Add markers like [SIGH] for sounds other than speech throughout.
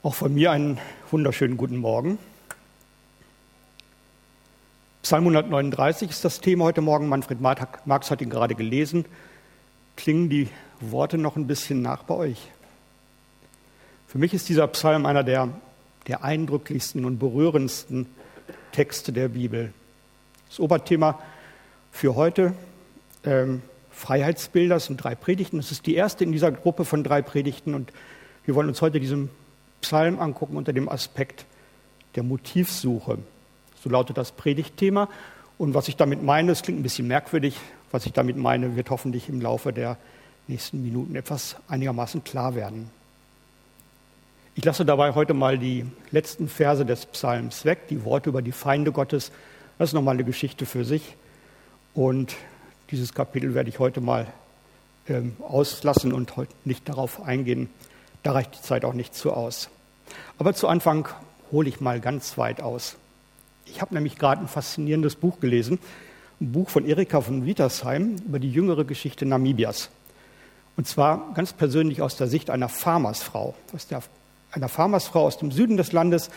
Auch von mir einen wunderschönen guten Morgen. Psalm 139 ist das Thema heute Morgen. Manfred Marx hat ihn gerade gelesen. Klingen die Worte noch ein bisschen nach bei euch? Für mich ist dieser Psalm einer der, der eindrücklichsten und berührendsten Texte der Bibel. Das Oberthema für heute, ähm, Freiheitsbilder, sind drei Predigten. Das ist die erste in dieser Gruppe von drei Predigten und wir wollen uns heute diesem Psalm angucken unter dem Aspekt der Motivsuche. So lautet das Predigtthema. Und was ich damit meine, es klingt ein bisschen merkwürdig, was ich damit meine, wird hoffentlich im Laufe der nächsten Minuten etwas einigermaßen klar werden. Ich lasse dabei heute mal die letzten Verse des Psalms weg, die Worte über die Feinde Gottes. Das ist nochmal eine Geschichte für sich. Und dieses Kapitel werde ich heute mal ähm, auslassen und heute nicht darauf eingehen. Da reicht die Zeit auch nicht zu aus. Aber zu Anfang hole ich mal ganz weit aus. Ich habe nämlich gerade ein faszinierendes Buch gelesen, ein Buch von Erika von Wietersheim über die jüngere Geschichte Namibias. Und zwar ganz persönlich aus der Sicht einer Farmersfrau, aus der, einer Farmersfrau aus dem Süden des Landes,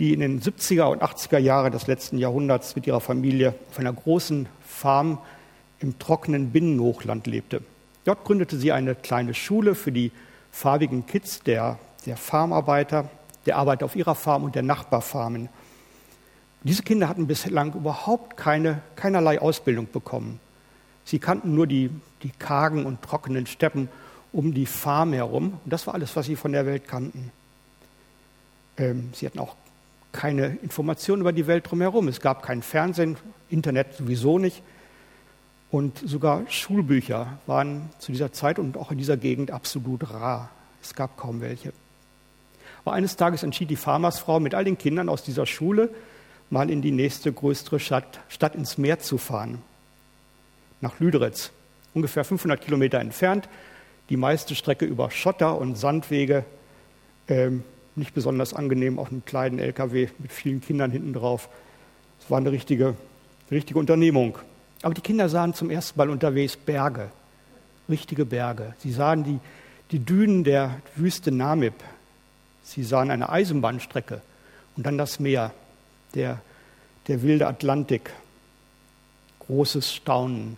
die in den 70er und 80er Jahren des letzten Jahrhunderts mit ihrer Familie auf einer großen Farm im trockenen Binnenhochland lebte. Dort gründete sie eine kleine Schule für die farbigen Kids der, der Farmarbeiter, der Arbeiter auf ihrer Farm und der Nachbarfarmen. Diese Kinder hatten bislang überhaupt keine, keinerlei Ausbildung bekommen. Sie kannten nur die, die kargen und trockenen Steppen um die Farm herum. Und das war alles, was sie von der Welt kannten. Ähm, sie hatten auch keine Informationen über die Welt drumherum. Es gab kein Fernsehen, Internet sowieso nicht. Und sogar Schulbücher waren zu dieser Zeit und auch in dieser Gegend absolut rar. Es gab kaum welche. Aber eines Tages entschied die Farmersfrau mit all den Kindern aus dieser Schule, mal in die nächste größere Stadt, Stadt ins Meer zu fahren. Nach Lüderitz, ungefähr 500 Kilometer entfernt, die meiste Strecke über Schotter und Sandwege, ähm, nicht besonders angenehm auf einem kleinen LKW mit vielen Kindern hinten drauf. Es war eine richtige, eine richtige Unternehmung. Aber die Kinder sahen zum ersten Mal unterwegs Berge, richtige Berge. Sie sahen die, die Dünen der Wüste Namib. Sie sahen eine Eisenbahnstrecke und dann das Meer, der, der wilde Atlantik. Großes Staunen.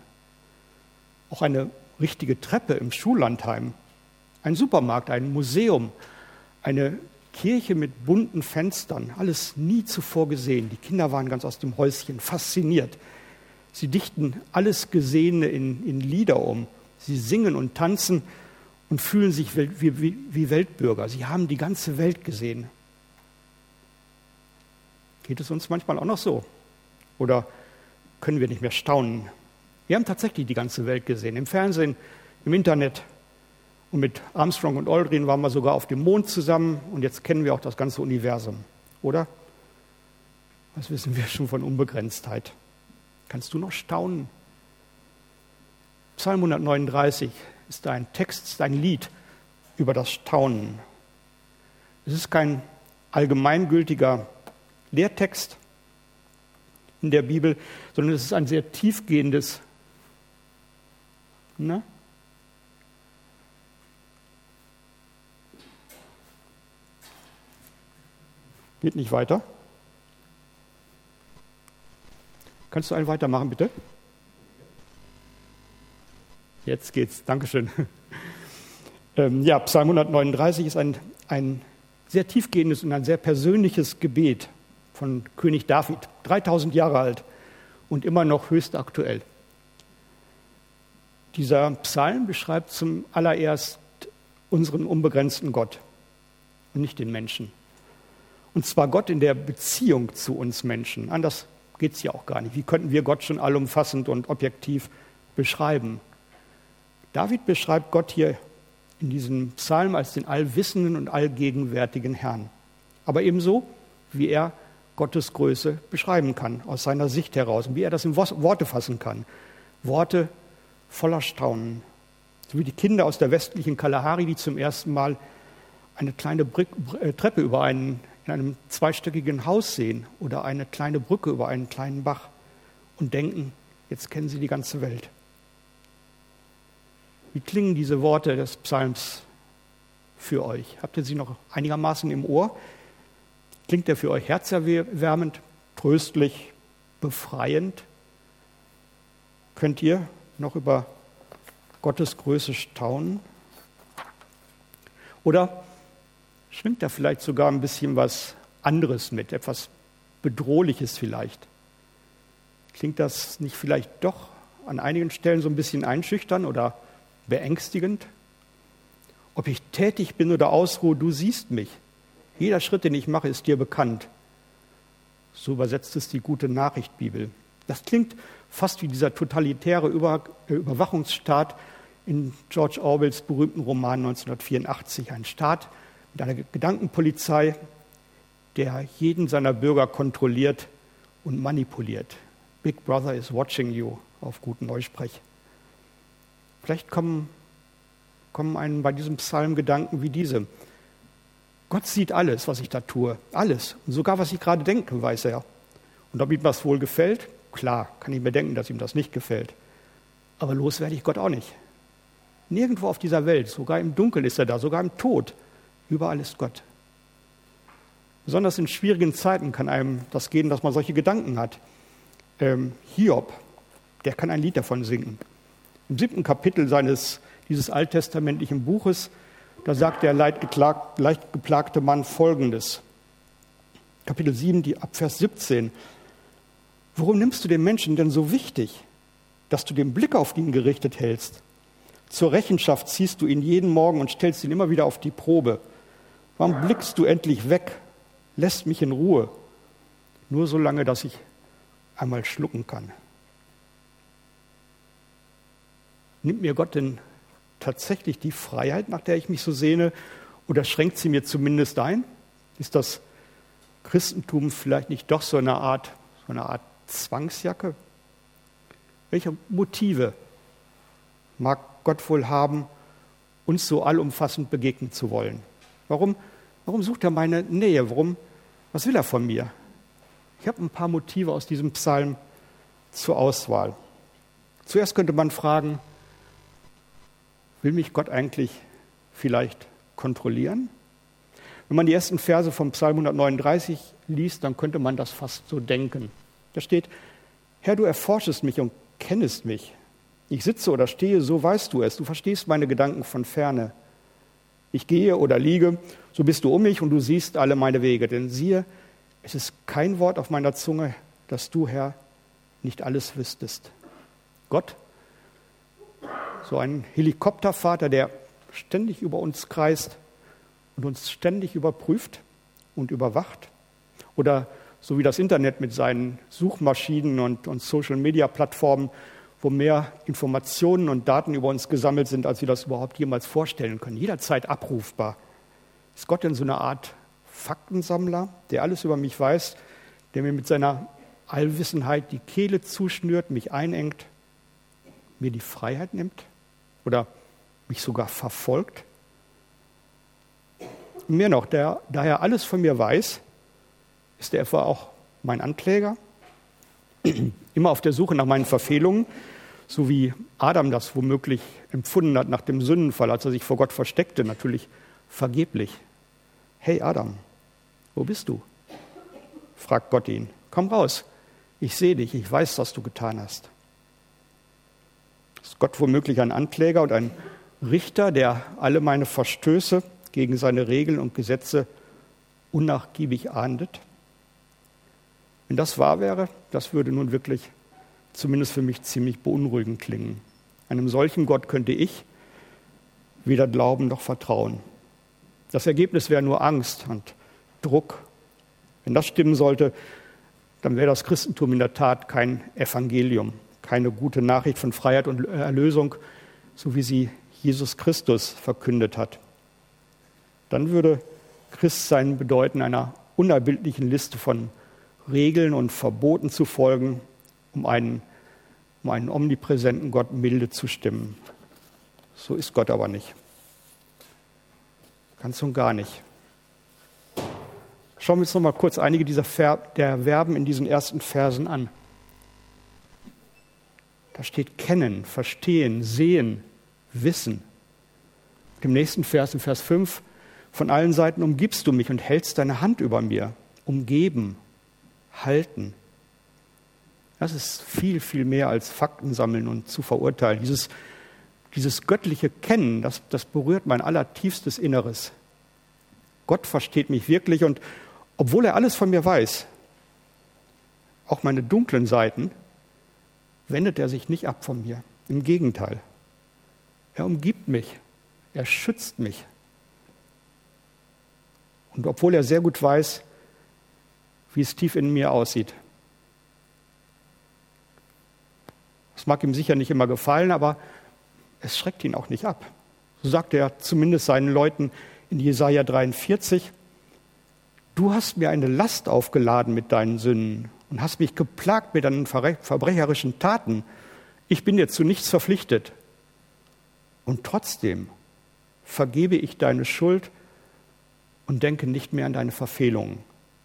Auch eine richtige Treppe im Schullandheim. Ein Supermarkt, ein Museum, eine Kirche mit bunten Fenstern. Alles nie zuvor gesehen. Die Kinder waren ganz aus dem Häuschen, fasziniert. Sie dichten alles Gesehene in, in Lieder um. Sie singen und tanzen und fühlen sich wie, wie, wie Weltbürger. Sie haben die ganze Welt gesehen. Geht es uns manchmal auch noch so? Oder können wir nicht mehr staunen? Wir haben tatsächlich die ganze Welt gesehen. Im Fernsehen, im Internet. Und mit Armstrong und Aldrin waren wir sogar auf dem Mond zusammen. Und jetzt kennen wir auch das ganze Universum. Oder? Was wissen wir schon von Unbegrenztheit? Kannst du noch staunen? Psalm 139 ist ein Text, ist ein Lied über das Staunen. Es ist kein allgemeingültiger Lehrtext in der Bibel, sondern es ist ein sehr tiefgehendes. Ne? Geht nicht weiter. Kannst du einen weitermachen, bitte? Jetzt geht's. Dankeschön. [LAUGHS] Ähm, ja, Psalm 139 ist ein, ein sehr tiefgehendes und ein sehr persönliches Gebet von König David, 3000 Jahre alt und immer noch höchst aktuell. Dieser Psalm beschreibt zum allererst unseren unbegrenzten Gott und nicht den Menschen. Und zwar Gott in der Beziehung zu uns Menschen. Anders geht es ja auch gar nicht. Wie könnten wir Gott schon allumfassend und objektiv beschreiben? David beschreibt Gott hier in diesem Psalm als den allwissenden und allgegenwärtigen Herrn. Aber ebenso, wie er Gottes Größe beschreiben kann, aus seiner Sicht heraus, und wie er das in Worte fassen kann. Worte voller Staunen. So wie die Kinder aus der westlichen Kalahari, die zum ersten Mal eine kleine äh, Treppe über einen in einem zweistöckigen Haus sehen oder eine kleine Brücke über einen kleinen Bach und denken, jetzt kennen sie die ganze Welt. Wie klingen diese Worte des Psalms für euch? Habt ihr sie noch einigermaßen im Ohr? Klingt der für euch herzerwärmend, tröstlich, befreiend? Könnt ihr noch über Gottes Größe staunen? Oder schwingt da vielleicht sogar ein bisschen was anderes mit, etwas Bedrohliches vielleicht? Klingt das nicht vielleicht doch an einigen Stellen so ein bisschen einschüchtern oder beängstigend? Ob ich tätig bin oder ausruhe, du siehst mich. Jeder Schritt, den ich mache, ist dir bekannt. So übersetzt es die gute Nachricht Bibel. Das klingt fast wie dieser totalitäre Über äh, Überwachungsstaat in George Orwells berühmten Roman 1984. Ein Staat mit einer Gedankenpolizei, der jeden seiner Bürger kontrolliert und manipuliert. Big Brother is watching you auf guten Neusprech. Vielleicht kommen, kommen einem bei diesem Psalm Gedanken wie diese. Gott sieht alles, was ich da tue. Alles. Und sogar, was ich gerade denke, weiß er. Und ob ihm das wohl gefällt, klar, kann ich mir denken, dass ihm das nicht gefällt. Aber los werde ich Gott auch nicht. Nirgendwo auf dieser Welt, sogar im Dunkeln ist er da, sogar im Tod. Überall ist Gott. Besonders in schwierigen Zeiten kann einem das gehen, dass man solche Gedanken hat. Ähm, Hiob, der kann ein Lied davon singen. Im siebten Kapitel seines, dieses alttestamentlichen Buches da sagt der leicht geplagte Mann Folgendes. Kapitel 7, die Abvers 17. Warum nimmst du den Menschen denn so wichtig, dass du den Blick auf ihn gerichtet hältst? Zur Rechenschaft ziehst du ihn jeden Morgen und stellst ihn immer wieder auf die Probe. Warum blickst du endlich weg, lässt mich in Ruhe? Nur so lange, dass ich einmal schlucken kann. Nimmt mir Gott denn tatsächlich die Freiheit, nach der ich mich so sehne, oder schränkt sie mir zumindest ein? Ist das Christentum vielleicht nicht doch so eine Art, so eine Art Zwangsjacke? Welche Motive mag Gott wohl haben, uns so allumfassend begegnen zu wollen? Warum, warum sucht er meine Nähe? Warum, was will er von mir? Ich habe ein paar Motive aus diesem Psalm zur Auswahl. Zuerst könnte man fragen, Will mich Gott eigentlich vielleicht kontrollieren? Wenn man die ersten Verse vom Psalm 139 liest, dann könnte man das fast so denken. Da steht, Herr, du erforschest mich und kennest mich. Ich sitze oder stehe, so weißt du es. Du verstehst meine Gedanken von ferne. Ich gehe oder liege, so bist du um mich und du siehst alle meine Wege. Denn siehe, es ist kein Wort auf meiner Zunge, dass du, Herr, nicht alles wüsstest. Gott so ein Helikoptervater, der ständig über uns kreist und uns ständig überprüft und überwacht. Oder so wie das Internet mit seinen Suchmaschinen und, und Social-Media-Plattformen, wo mehr Informationen und Daten über uns gesammelt sind, als wir das überhaupt jemals vorstellen können. Jederzeit abrufbar. Ist Gott denn so eine Art Faktensammler, der alles über mich weiß, der mir mit seiner Allwissenheit die Kehle zuschnürt, mich einengt, mir die Freiheit nimmt? oder mich sogar verfolgt. Und mehr noch, der, da er alles von mir weiß, ist er etwa auch mein Ankläger, [CLEARS THROAT] immer auf der Suche nach meinen Verfehlungen, so wie Adam das womöglich empfunden hat nach dem Sündenfall, als er sich vor Gott versteckte, natürlich vergeblich. Hey Adam, wo bist du? fragt Gott ihn. Komm raus, ich sehe dich, ich weiß, was du getan hast. Ist Gott womöglich ein Ankläger und ein Richter, der alle meine Verstöße gegen seine Regeln und Gesetze unnachgiebig ahndet? Wenn das wahr wäre, das würde nun wirklich zumindest für mich ziemlich beunruhigend klingen. Einem solchen Gott könnte ich weder glauben noch vertrauen. Das Ergebnis wäre nur Angst und Druck. Wenn das stimmen sollte, dann wäre das Christentum in der Tat kein Evangelium keine gute Nachricht von Freiheit und Erlösung, so wie sie Jesus Christus verkündet hat. Dann würde Christsein bedeuten, einer unerbildlichen Liste von Regeln und Verboten zu folgen, um einen, um einen omnipräsenten Gott milde zu stimmen. So ist Gott aber nicht. Ganz und gar nicht. Schauen wir uns noch mal kurz einige dieser Ver der Verben in diesen ersten Versen an. Da steht kennen, verstehen, sehen, wissen. Im nächsten Vers, in Vers 5, Von allen Seiten umgibst du mich und hältst deine Hand über mir. Umgeben, halten. Das ist viel, viel mehr als Fakten sammeln und zu verurteilen. Dieses, dieses göttliche Kennen, das, das berührt mein allertiefstes Inneres. Gott versteht mich wirklich und obwohl er alles von mir weiß, auch meine dunklen Seiten, wendet er sich nicht ab von mir. Im Gegenteil. Er umgibt mich. Er schützt mich. Und obwohl er sehr gut weiß, wie es tief in mir aussieht. Das mag ihm sicher nicht immer gefallen, aber es schreckt ihn auch nicht ab. So sagt er zumindest seinen Leuten in Jesaja 43, Du hast mir eine Last aufgeladen mit deinen Sünden und hast mich geplagt mit deinen verbrecherischen Taten. Ich bin dir zu nichts verpflichtet. Und trotzdem vergebe ich deine Schuld und denke nicht mehr an deine Verfehlungen,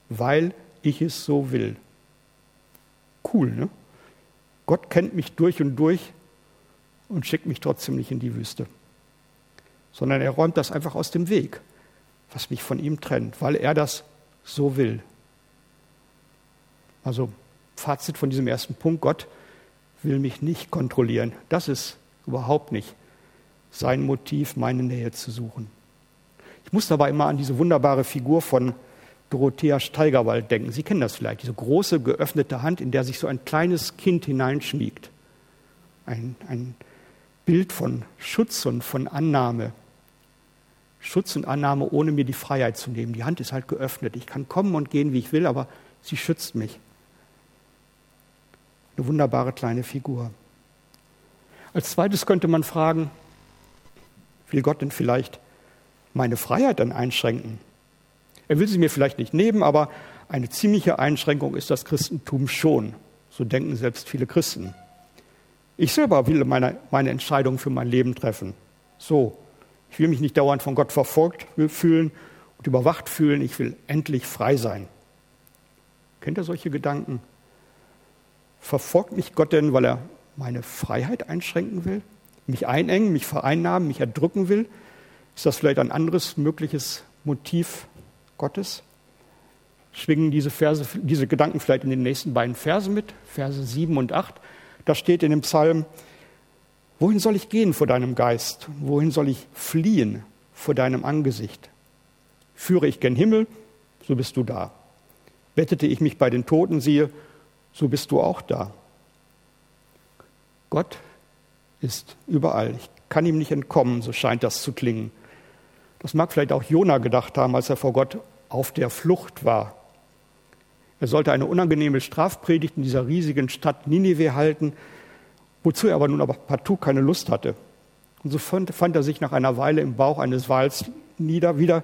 weil ich es so will. Cool, ne? Gott kennt mich durch und durch und schickt mich trotzdem nicht in die Wüste, sondern er räumt das einfach aus dem Weg, was mich von ihm trennt, weil er das so will. Also Fazit von diesem ersten Punkt, Gott will mich nicht kontrollieren. Das ist überhaupt nicht sein Motiv, meine Nähe zu suchen. Ich muss dabei immer an diese wunderbare Figur von Dorothea Steigerwald denken. Sie kennen das vielleicht, diese große geöffnete Hand, in der sich so ein kleines Kind hineinschmiegt. Ein, ein Bild von Schutz und von Annahme. Schutz und Annahme, ohne mir die Freiheit zu nehmen. Die Hand ist halt geöffnet. Ich kann kommen und gehen, wie ich will, aber sie schützt mich. Eine wunderbare kleine Figur. Als zweites könnte man fragen, will Gott denn vielleicht meine Freiheit dann einschränken? Er will sie mir vielleicht nicht nehmen, aber eine ziemliche Einschränkung ist das Christentum schon. So denken selbst viele Christen. Ich selber will meine, meine Entscheidung für mein Leben treffen. So. Ich will mich nicht dauernd von Gott verfolgt fühlen und überwacht fühlen. Ich will endlich frei sein. Kennt ihr solche Gedanken? Verfolgt mich Gott denn, weil er meine Freiheit einschränken will? Mich einengen, mich vereinnahmen, mich erdrücken will? Ist das vielleicht ein anderes mögliches Motiv Gottes? Schwingen diese, Verse, diese Gedanken vielleicht in den nächsten beiden Versen mit, Verse 7 und 8. Da steht in dem Psalm, wohin soll ich gehen vor deinem Geist? Wohin soll ich fliehen vor deinem Angesicht? Führe ich gen Himmel, so bist du da. Bettete ich mich bei den Toten, siehe, so bist du auch da. Gott ist überall. Ich kann ihm nicht entkommen, so scheint das zu klingen. Das mag vielleicht auch Jona gedacht haben, als er vor Gott auf der Flucht war. Er sollte eine unangenehme Strafpredigt in dieser riesigen Stadt Ninive halten, wozu er aber nun aber partout keine Lust hatte. Und so fand, fand er sich nach einer Weile im Bauch eines Wals nieder wieder,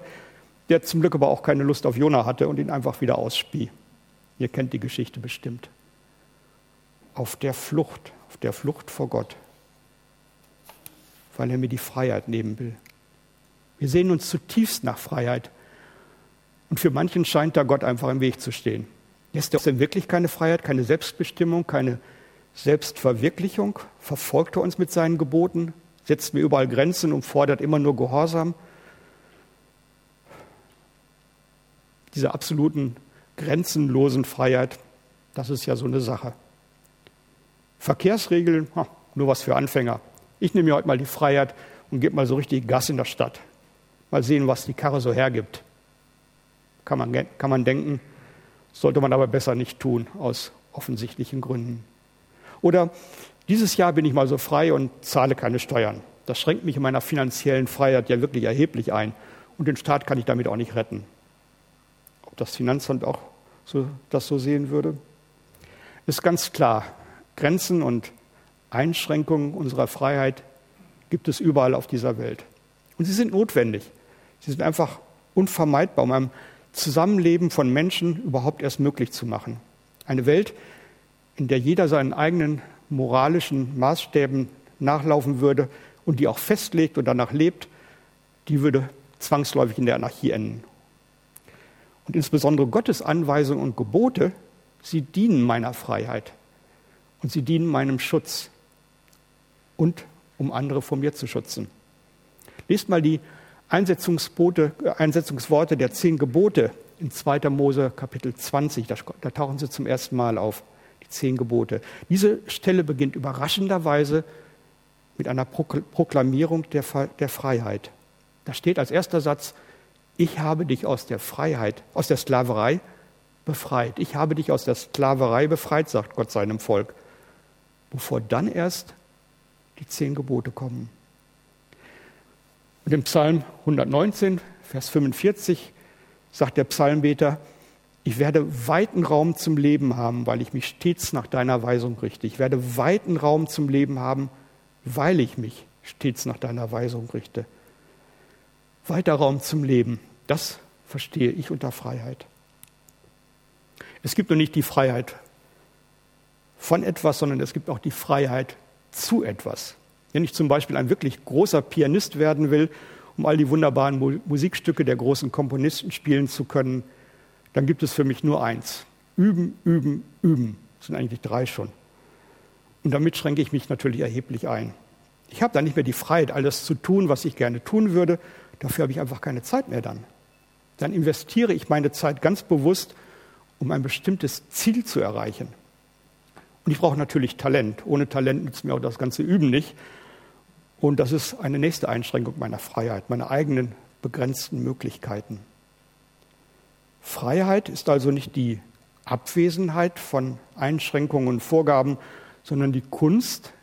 der zum Glück aber auch keine Lust auf Jona hatte und ihn einfach wieder ausspie. Ihr kennt die Geschichte bestimmt. Auf der Flucht, auf der Flucht vor Gott, weil er mir die Freiheit nehmen will. Wir sehen uns zutiefst nach Freiheit. Und für manchen scheint da Gott einfach im Weg zu stehen. Ist er denn wirklich keine Freiheit, keine Selbstbestimmung, keine Selbstverwirklichung? Verfolgt er uns mit seinen Geboten? Setzt mir überall Grenzen und fordert immer nur Gehorsam? Diese absoluten grenzenlosen Freiheit, das ist ja so eine Sache. Verkehrsregeln, nur was für Anfänger. Ich nehme mir heute mal die Freiheit und gebe mal so richtig Gas in der Stadt. Mal sehen, was die Karre so hergibt. Kann man, kann man denken, sollte man aber besser nicht tun, aus offensichtlichen Gründen. Oder dieses Jahr bin ich mal so frei und zahle keine Steuern. Das schränkt mich in meiner finanziellen Freiheit ja wirklich erheblich ein. Und den Staat kann ich damit auch nicht retten. Ob das Finanzamt auch so, das so sehen würde? Ist ganz klar, Grenzen und Einschränkungen unserer Freiheit gibt es überall auf dieser Welt. Und sie sind notwendig. Sie sind einfach unvermeidbar, um ein Zusammenleben von Menschen überhaupt erst möglich zu machen. Eine Welt, in der jeder seinen eigenen moralischen Maßstäben nachlaufen würde und die auch festlegt und danach lebt, die würde zwangsläufig in der Anarchie enden. Und insbesondere Gottes Anweisungen und Gebote, sie dienen meiner Freiheit und sie dienen meinem Schutz und um andere vor mir zu schützen. Lest mal die Einsetzungsworte der zehn Gebote in 2. Mose Kapitel 20, da, da tauchen sie zum ersten Mal auf, die zehn Gebote. Diese Stelle beginnt überraschenderweise mit einer Proklamierung der, der Freiheit. Da steht als erster Satz, ich habe dich aus der Freiheit, aus der Sklaverei befreit. Ich habe dich aus der Sklaverei befreit, sagt Gott seinem Volk. Bevor dann erst die zehn Gebote kommen. Und im Psalm 119, Vers 45 sagt der Psalmbeter, ich werde weiten Raum zum Leben haben, weil ich mich stets nach deiner Weisung richte. Ich werde weiten Raum zum Leben haben, weil ich mich stets nach deiner Weisung richte. Weiter Raum zum Leben, das verstehe ich unter Freiheit. Es gibt nur nicht die Freiheit von etwas, sondern es gibt auch die Freiheit zu etwas. Wenn ich zum Beispiel ein wirklich großer Pianist werden will, um all die wunderbaren Musikstücke der großen Komponisten spielen zu können, dann gibt es für mich nur eins. Üben, üben, üben. Das sind eigentlich drei schon. Und damit schränke ich mich natürlich erheblich ein. Ich habe dann nicht mehr die Freiheit, alles zu tun, was ich gerne tun würde. Dafür habe ich einfach keine Zeit mehr dann. Dann investiere ich meine Zeit ganz bewusst um ein bestimmtes Ziel zu erreichen. Und ich brauche natürlich Talent. Ohne Talent nützt mir auch das ganze Üben nicht. Und das ist eine nächste Einschränkung meiner Freiheit, meiner eigenen begrenzten Möglichkeiten. Freiheit ist also nicht die Abwesenheit von Einschränkungen und Vorgaben, sondern die Kunst,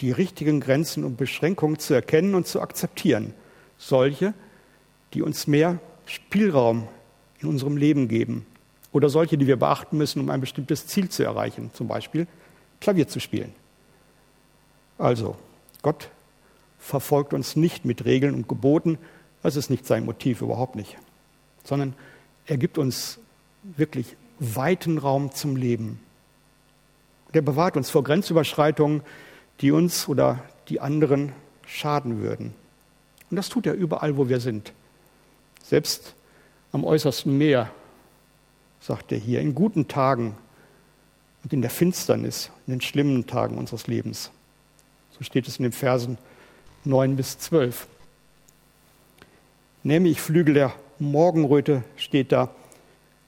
die richtigen Grenzen und Beschränkungen zu erkennen und zu akzeptieren. Solche, die uns mehr Spielraum in unserem Leben geben, oder solche, die wir beachten müssen, um ein bestimmtes Ziel zu erreichen, zum Beispiel Klavier zu spielen. Also, Gott verfolgt uns nicht mit Regeln und Geboten, das ist nicht sein Motiv, überhaupt nicht, sondern er gibt uns wirklich weiten Raum zum Leben. Der bewahrt uns vor Grenzüberschreitungen, die uns oder die anderen schaden würden. Und das tut er überall, wo wir sind. Selbst am äußersten Meer sagt er hier, in guten Tagen und in der Finsternis, in den schlimmen Tagen unseres Lebens. So steht es in den Versen 9 bis 12. Nähme ich Flügel der Morgenröte, steht da,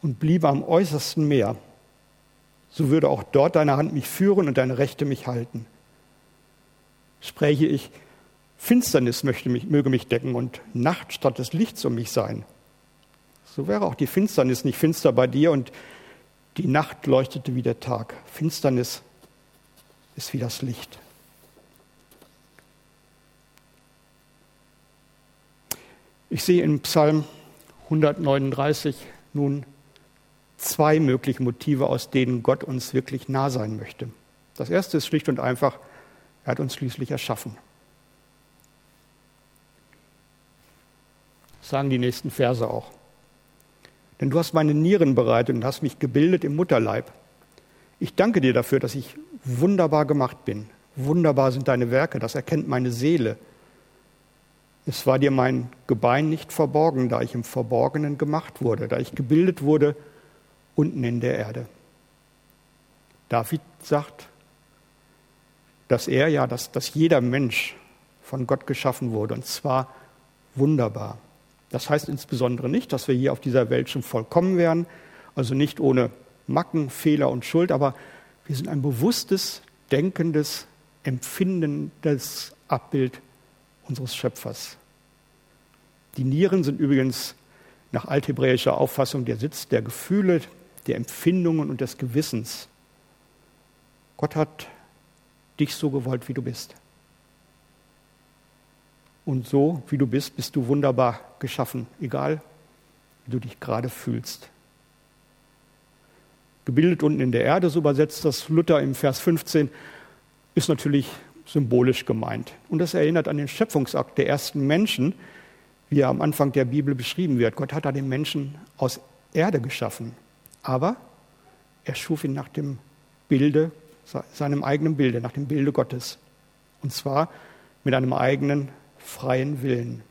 und bliebe am äußersten Meer, so würde auch dort deine Hand mich führen und deine Rechte mich halten. Spräche ich, Finsternis mich, möge mich decken und Nacht statt des Lichts um mich sein, so wäre auch die Finsternis nicht finster bei dir und die Nacht leuchtete wie der Tag. Finsternis ist wie das Licht. Ich sehe im Psalm 139 nun zwei mögliche Motive, aus denen Gott uns wirklich nah sein möchte. Das erste ist schlicht und einfach, er hat uns schließlich erschaffen. Das sagen die nächsten Verse auch. Denn du hast meine Nieren bereitet und hast mich gebildet im Mutterleib. Ich danke dir dafür, dass ich wunderbar gemacht bin. Wunderbar sind deine Werke, das erkennt meine Seele. Es war dir mein Gebein nicht verborgen, da ich im Verborgenen gemacht wurde, da ich gebildet wurde unten in der Erde. David sagt, dass er ja, dass, dass jeder Mensch von Gott geschaffen wurde, und zwar wunderbar. Das heißt insbesondere nicht, dass wir hier auf dieser Welt schon vollkommen wären, also nicht ohne Macken, Fehler und Schuld, aber wir sind ein bewusstes, denkendes, empfindendes Abbild unseres Schöpfers. Die Nieren sind übrigens nach althebräischer Auffassung der Sitz der Gefühle, der Empfindungen und des Gewissens. Gott hat dich so gewollt, wie du bist. Und so, wie du bist, bist du wunderbar geschaffen, egal wie du dich gerade fühlst. Gebildet unten in der Erde, so übersetzt das Luther im Vers 15, ist natürlich symbolisch gemeint. Und das erinnert an den Schöpfungsakt der ersten Menschen, wie er am Anfang der Bibel beschrieben wird. Gott hat da den Menschen aus Erde geschaffen. Aber er schuf ihn nach dem Bilde, seinem eigenen Bilde, nach dem Bilde Gottes. Und zwar mit einem eigenen freien Willen.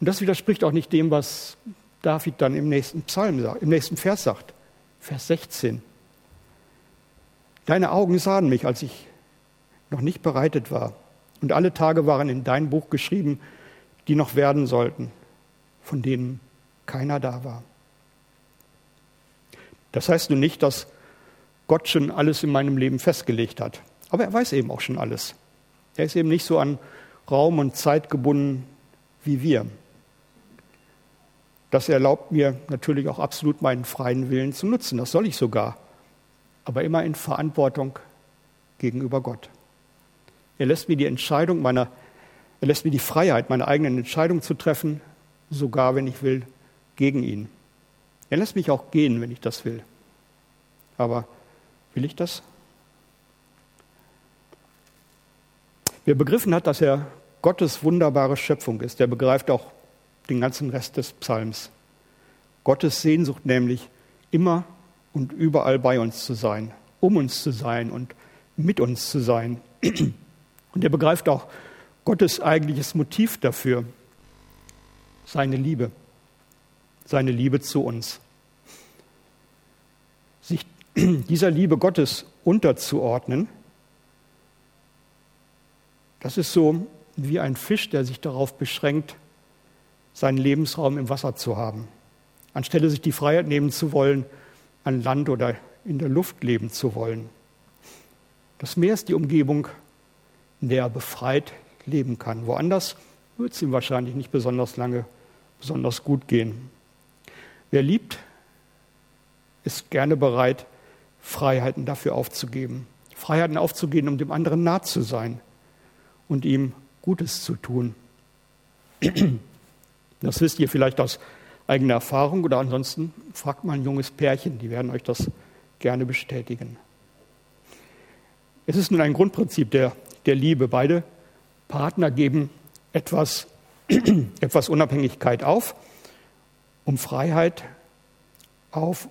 Und das widerspricht auch nicht dem, was David dann im nächsten Psalm sagt, im nächsten Vers sagt, Vers 16. Deine Augen sahen mich, als ich noch nicht bereitet war. Und alle Tage waren in dein Buch geschrieben, die noch werden sollten, von denen keiner da war. Das heißt nun nicht, dass Gott schon alles in meinem Leben festgelegt hat, aber er weiß eben auch schon alles. Er ist eben nicht so an Raum und Zeit gebunden wie wir. Das erlaubt mir natürlich auch absolut meinen freien Willen zu nutzen. Das soll ich sogar. Aber immer in Verantwortung gegenüber Gott. Er lässt mir die Entscheidung meiner, er lässt mir die Freiheit, meine eigenen Entscheidungen zu treffen, sogar wenn ich will, gegen ihn. Er lässt mich auch gehen, wenn ich das will. Aber will ich das? Wer begriffen hat, dass er Gottes wunderbare Schöpfung ist, der begreift auch den ganzen Rest des Psalms. Gottes Sehnsucht nämlich, immer und überall bei uns zu sein, um uns zu sein und mit uns zu sein. Und er begreift auch Gottes eigentliches Motiv dafür, seine Liebe, seine Liebe zu uns. Sich [CLEARS THROAT] dieser Liebe Gottes unterzuordnen, das ist so wie ein Fisch, der sich darauf beschränkt, seinen Lebensraum im Wasser zu haben. Anstelle sich die Freiheit nehmen zu wollen, an Land oder in der Luft leben zu wollen. Das Meer ist die Umgebung, in der er befreit leben kann. Woanders wird es ihm wahrscheinlich nicht besonders lange, besonders gut gehen. Wer liebt, ist gerne bereit, Freiheiten dafür aufzugeben. Freiheiten aufzugeben, um dem anderen nah zu sein und ihm Gutes zu tun. Das wisst ihr vielleicht aus eigener Erfahrung oder ansonsten fragt mal ein junges Pärchen, die werden euch das gerne bestätigen. Es ist nun ein Grundprinzip der, der Liebe. Beide Partner geben etwas, [CLEARS THROAT] etwas Unabhängigkeit auf, um Freiheit auf,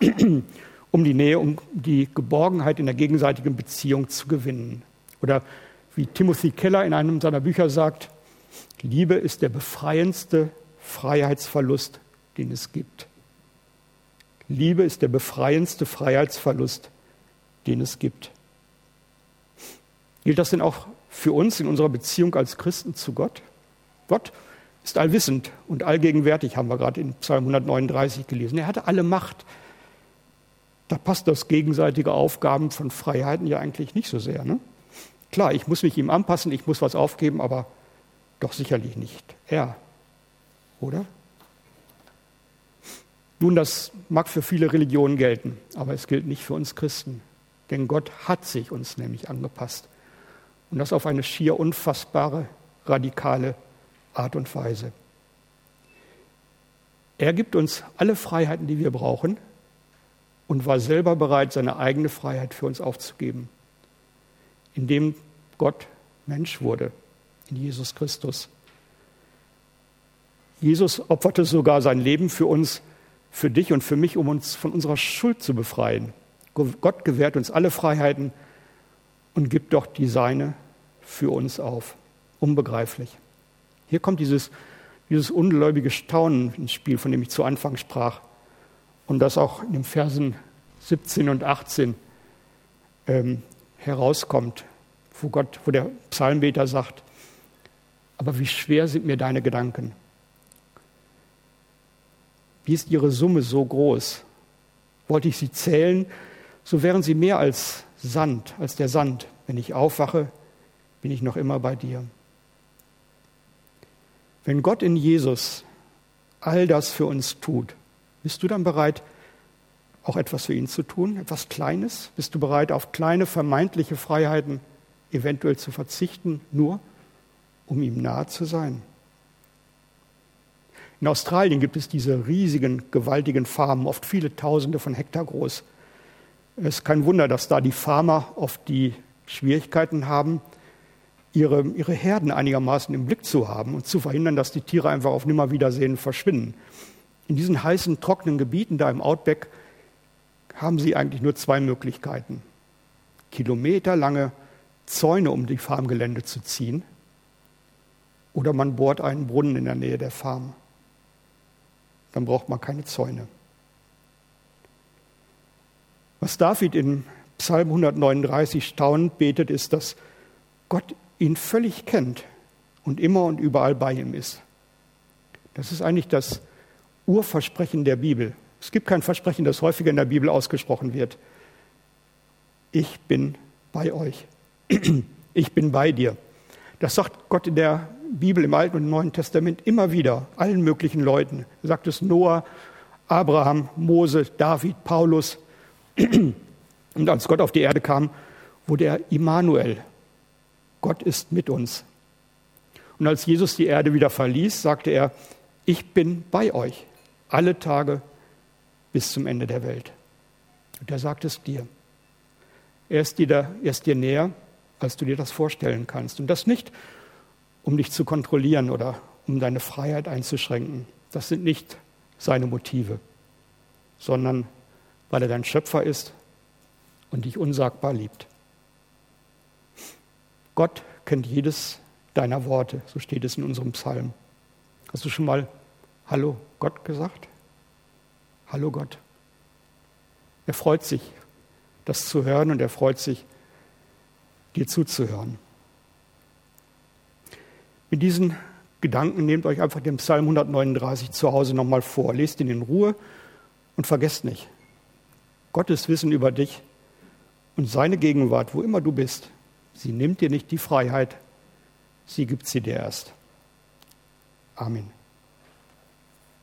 [CLEARS THROAT] um die Nähe, um die Geborgenheit in der gegenseitigen Beziehung zu gewinnen. Oder wie Timothy Keller in einem seiner Bücher sagt, Liebe ist der befreiendste Freiheitsverlust, den es gibt. Liebe ist der befreiendste Freiheitsverlust, den es gibt. Gilt das denn auch für uns in unserer Beziehung als Christen zu Gott? Gott ist allwissend und allgegenwärtig, haben wir gerade in Psalm 139 gelesen. Er hatte alle Macht. Da passt das gegenseitige Aufgaben von Freiheiten ja eigentlich nicht so sehr. Ne? Klar, ich muss mich ihm anpassen, ich muss was aufgeben, aber doch sicherlich nicht er. Oder? Nun, das mag für viele Religionen gelten, aber es gilt nicht für uns Christen. Denn Gott hat sich uns nämlich angepasst. Und das auf eine schier unfassbare, radikale Art und Weise. Er gibt uns alle Freiheiten, die wir brauchen und war selber bereit, seine eigene Freiheit für uns aufzugeben, indem Gott Mensch wurde in Jesus Christus. Jesus opferte sogar sein Leben für uns, für dich und für mich, um uns von unserer Schuld zu befreien. Gott gewährt uns alle Freiheiten und gibt doch die Seine für uns auf. Unbegreiflich. Hier kommt dieses, dieses ungläubige Staunen ins Spiel, von dem ich zu Anfang sprach. Und das auch in den Versen 17 und 18 ähm, herauskommt, wo, Gott, wo der Psalmbeter sagt, aber wie schwer sind mir deine Gedanken? Wie ist ihre Summe so groß? Wollte ich sie zählen, so wären sie mehr als Sand, als der Sand. Wenn ich aufwache, bin ich noch immer bei dir. Wenn Gott in Jesus all das für uns tut, bist du dann bereit, auch etwas für ihn zu tun, etwas Kleines? Bist du bereit, auf kleine vermeintliche Freiheiten eventuell zu verzichten, nur um ihm nahe zu sein? In Australien gibt es diese riesigen, gewaltigen Farmen, oft viele Tausende von Hektar groß. Es ist kein Wunder, dass da die Farmer oft die Schwierigkeiten haben, ihre, ihre Herden einigermaßen im Blick zu haben und zu verhindern, dass die Tiere einfach auf Nimmerwiedersehen verschwinden. In diesen heißen, trockenen Gebieten da im Outback haben sie eigentlich nur zwei Möglichkeiten. Kilometerlange Zäune um die Farmgelände zu ziehen oder man bohrt einen Brunnen in der Nähe der Farm dann braucht man keine Zäune. Was David in Psalm 139 staunend betet, ist, dass Gott ihn völlig kennt und immer und überall bei ihm ist. Das ist eigentlich das Urversprechen der Bibel. Es gibt kein Versprechen, das häufiger in der Bibel ausgesprochen wird. Ich bin bei euch. [CLEARS THROAT] Ich bin bei dir. Das sagt Gott in der Bibel im Alten und Neuen Testament immer wieder, allen möglichen Leuten. Er sagt es Noah, Abraham, Mose, David, Paulus. Und als Gott auf die Erde kam, wurde er Immanuel. Gott ist mit uns. Und als Jesus die Erde wieder verließ, sagte er, ich bin bei euch alle Tage bis zum Ende der Welt. Und er sagt es dir. Er ist dir, da, er ist dir näher, als du dir das vorstellen kannst. Und das nicht, um dich zu kontrollieren oder um deine Freiheit einzuschränken. Das sind nicht seine Motive, sondern weil er dein Schöpfer ist und dich unsagbar liebt. Gott kennt jedes deiner Worte, so steht es in unserem Psalm. Hast du schon mal Hallo Gott gesagt? Hallo Gott. Er freut sich, das zu hören und er freut sich, dir zuzuhören. Mit diesen Gedanken nehmt euch einfach den Psalm 139 zu Hause nochmal vor. Lest ihn in Ruhe und vergesst nicht, Gottes Wissen über dich und seine Gegenwart, wo immer du bist, sie nimmt dir nicht die Freiheit, sie gibt sie dir erst. Amen.